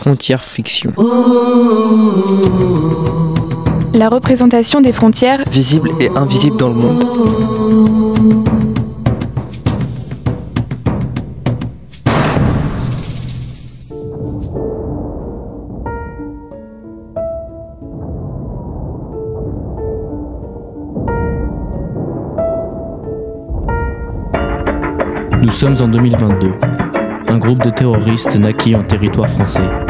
Frontières Fiction. La représentation des frontières visibles et invisibles dans le monde. Nous sommes en 2022. Un groupe de terroristes naquit en territoire français.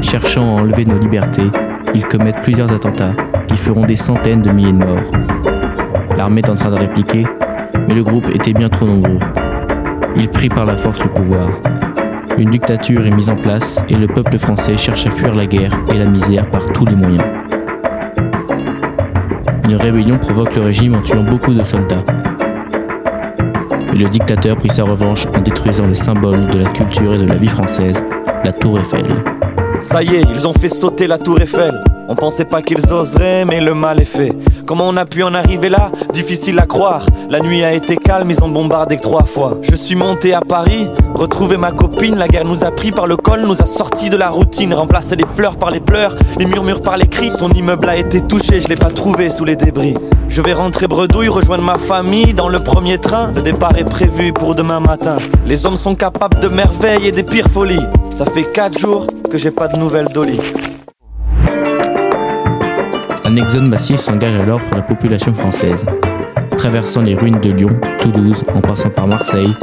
Cherchant à enlever nos libertés, ils commettent plusieurs attentats qui feront des centaines de milliers de morts. L'armée est en train de répliquer, mais le groupe était bien trop nombreux. Il prit par la force le pouvoir. Une dictature est mise en place et le peuple français cherche à fuir la guerre et la misère par tous les moyens. Une rébellion provoque le régime en tuant beaucoup de soldats. Et le dictateur prit sa revanche en détruisant les symboles de la culture et de la vie française, la tour Eiffel. Ça y est, ils ont fait sauter la tour Eiffel. On pensait pas qu'ils oseraient, mais le mal est fait. Comment on a pu en arriver là? Difficile à croire. La nuit a été calme, ils ont bombardé que trois fois. Je suis monté à Paris, retrouvé ma copine. La guerre nous a pris par le col, nous a sortis de la routine. Remplacé les fleurs par les pleurs, les murmures par les cris. Son immeuble a été touché, je l'ai pas trouvé sous les débris. Je vais rentrer bredouille, rejoindre ma famille dans le premier train. Le départ est prévu pour demain matin. Les hommes sont capables de merveilles et des pires folies. Ça fait quatre jours que j'ai pas de nouvelles d'Oli. Un exode massif s'engage alors pour la population française. Traversant les ruines de Lyon, Toulouse, en passant par Marseille,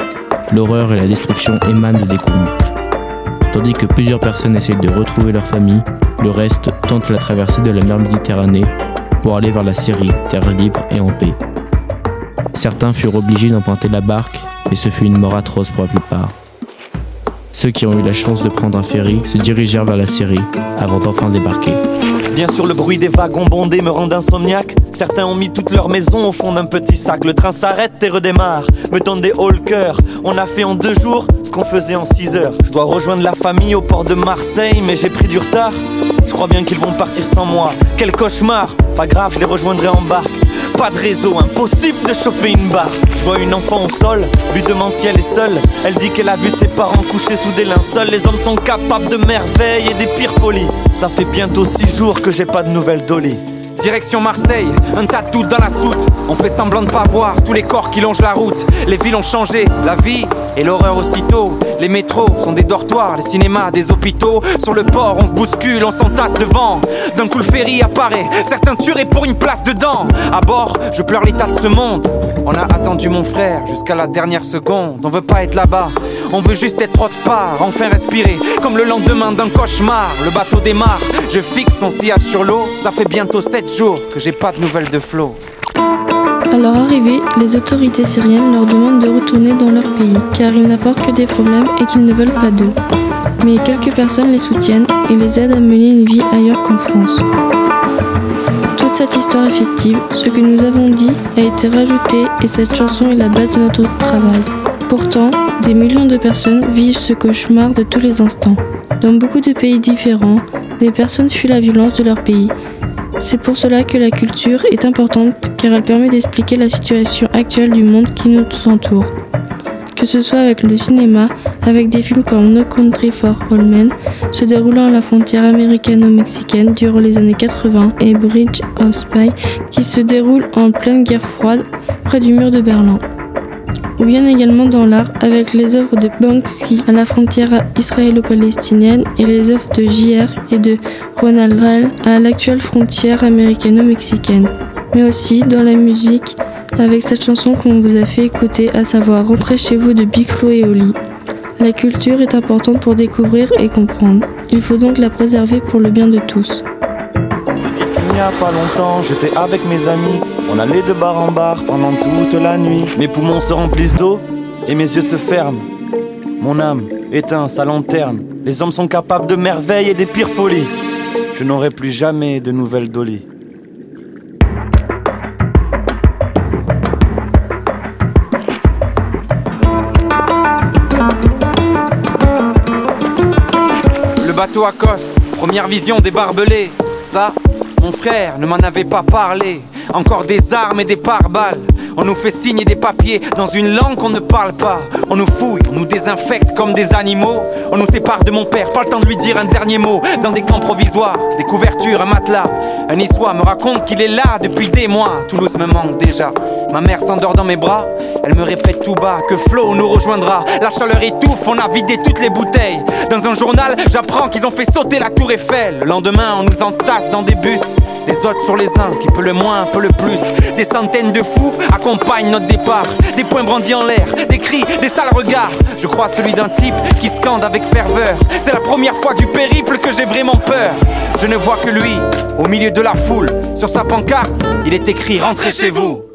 l'horreur et la destruction émanent de décombres. Tandis que plusieurs personnes essayent de retrouver leur famille, le reste tente la traversée de la mer Méditerranée pour aller vers la Syrie, terre libre et en paix. Certains furent obligés d'emprunter la barque, mais ce fut une mort atroce pour la plupart. Ceux qui ont eu la chance de prendre un ferry se dirigèrent vers la Syrie avant d'enfin débarquer. Bien sûr, le bruit des wagons bondés me rend insomniaque. Certains ont mis toute leur maison au fond d'un petit sac. Le train s'arrête et redémarre, me donne des hauts le cœur. On a fait en deux jours ce qu'on faisait en six heures. Je dois rejoindre la famille au port de Marseille, mais j'ai pris du retard. Je crois bien qu'ils vont partir sans moi. Quel cauchemar Pas grave, je les rejoindrai en barque. Pas de réseau, impossible de choper une barre. Je vois une enfant au sol, lui demande si elle est seule. Elle dit qu'elle a vu ses parents couchés sous des linceuls. Les hommes sont capables de merveilles et des pires folies. Ça fait bientôt six jours que j'ai pas de nouvelles d'Oli. Direction Marseille, un tas de dans la soute. On fait semblant de pas voir tous les corps qui longent la route. Les villes ont changé, la vie et l'horreur aussitôt. Les métros sont des dortoirs, les cinémas des hôpitaux. Sur le port, on se bouscule, on s'entasse devant. D'un coup, le ferry apparaît, certains tueraient pour une place dedans. À bord, je pleure l'état de ce monde. On a attendu mon frère jusqu'à la dernière seconde. On veut pas être là-bas, on veut juste être autre part, enfin respirer. Comme le lendemain d'un cauchemar, le bateau démarre. Je fixe son sillage sur l'eau, ça fait bientôt 7 jours que j'ai pas de nouvelles de Flo. À leur arrivée, les autorités syriennes leur demandent de retourner dans leur pays, car ils n'apportent que des problèmes et qu'ils ne veulent pas d'eux. Mais quelques personnes les soutiennent et les aident à mener une vie ailleurs qu'en France. Toute cette histoire est fictive, ce que nous avons dit a été rajouté et cette chanson est la base de notre travail. Pourtant, des millions de personnes vivent ce cauchemar de tous les instants. Dans beaucoup de pays différents, des personnes fuient la violence de leur pays. C'est pour cela que la culture est importante car elle permet d'expliquer la situation actuelle du monde qui nous entoure. Que ce soit avec le cinéma, avec des films comme No Country for All Men, se déroulant à la frontière américano-mexicaine durant les années 80, et Bridge of Spy, qui se déroule en pleine guerre froide près du mur de Berlin ou bien également dans l'art avec les œuvres de Banksy à la frontière israélo-palestinienne et les œuvres de J.R. et de Ronald Rall à l'actuelle frontière américano-mexicaine. Mais aussi dans la musique avec cette chanson qu'on vous a fait écouter, à savoir Rentrez chez vous de Big Flo et Oli. La culture est importante pour découvrir et comprendre. Il faut donc la préserver pour le bien de tous. Il n'y a pas longtemps, j'étais avec mes amis. On allait de bar en bar pendant toute la nuit. Mes poumons se remplissent d'eau et mes yeux se ferment. Mon âme éteint sa lanterne. Les hommes sont capables de merveilles et des pires folies. Je n'aurai plus jamais de nouvelles d'Oli. Le bateau accoste, première vision des barbelés. Ça, mon frère ne m'en avait pas parlé. Encore des armes et des pare-balles. On nous fait signer des papiers dans une langue qu'on ne parle pas. On nous fouille, on nous désinfecte comme des animaux. On nous sépare de mon père, pas le temps de lui dire un dernier mot. Dans des camps provisoires, des couvertures, un matelas. Un niçois me raconte qu'il est là depuis des mois. Toulouse me manque déjà. Ma mère s'endort dans mes bras. Elle me répète tout bas que Flo nous rejoindra. La chaleur étouffe, on a vidé toutes les bouteilles. Dans un journal, j'apprends qu'ils ont fait sauter la tour Eiffel. Le lendemain, on nous entasse dans des bus. Les autres sur les uns, qui peut le moins, un peu le plus. Des centaines de fous accompagnent notre départ. Des poings brandis en l'air, des cris, des sales regards. Je crois celui d'un type qui scande avec ferveur. C'est la première fois du périple que j'ai vraiment peur. Je ne vois que lui, au milieu de la foule. Sur sa pancarte, il est écrit Rentrez chez vous.